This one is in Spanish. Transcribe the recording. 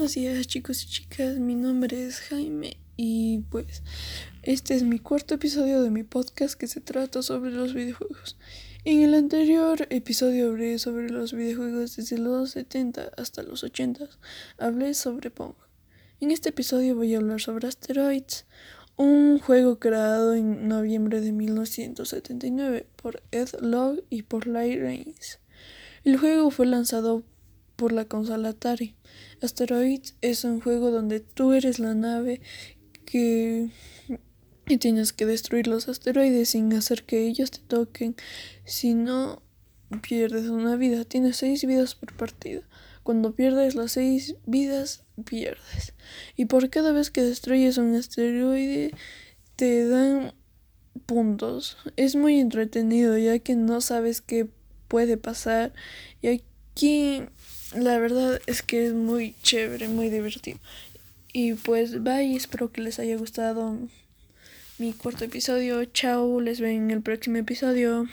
Buenos días chicos y chicas, mi nombre es Jaime y pues este es mi cuarto episodio de mi podcast que se trata sobre los videojuegos. En el anterior episodio hablé sobre los videojuegos desde los 70 hasta los 80. Hablé sobre Pong. En este episodio voy a hablar sobre Asteroids, un juego creado en noviembre de 1979 por Ed Log y por Light Reigns. El juego fue lanzado por la consola Atari. Asteroids es un juego donde tú eres la nave que y tienes que destruir los asteroides sin hacer que ellos te toquen. Si no pierdes una vida, tienes seis vidas por partida. Cuando pierdes las seis vidas, pierdes. Y por cada vez que destruyes un asteroide, te dan puntos. Es muy entretenido ya que no sabes qué puede pasar. Y aquí la verdad es que es muy chévere, muy divertido. Y pues bye, espero que les haya gustado mi cuarto episodio. Chao, les ven en el próximo episodio.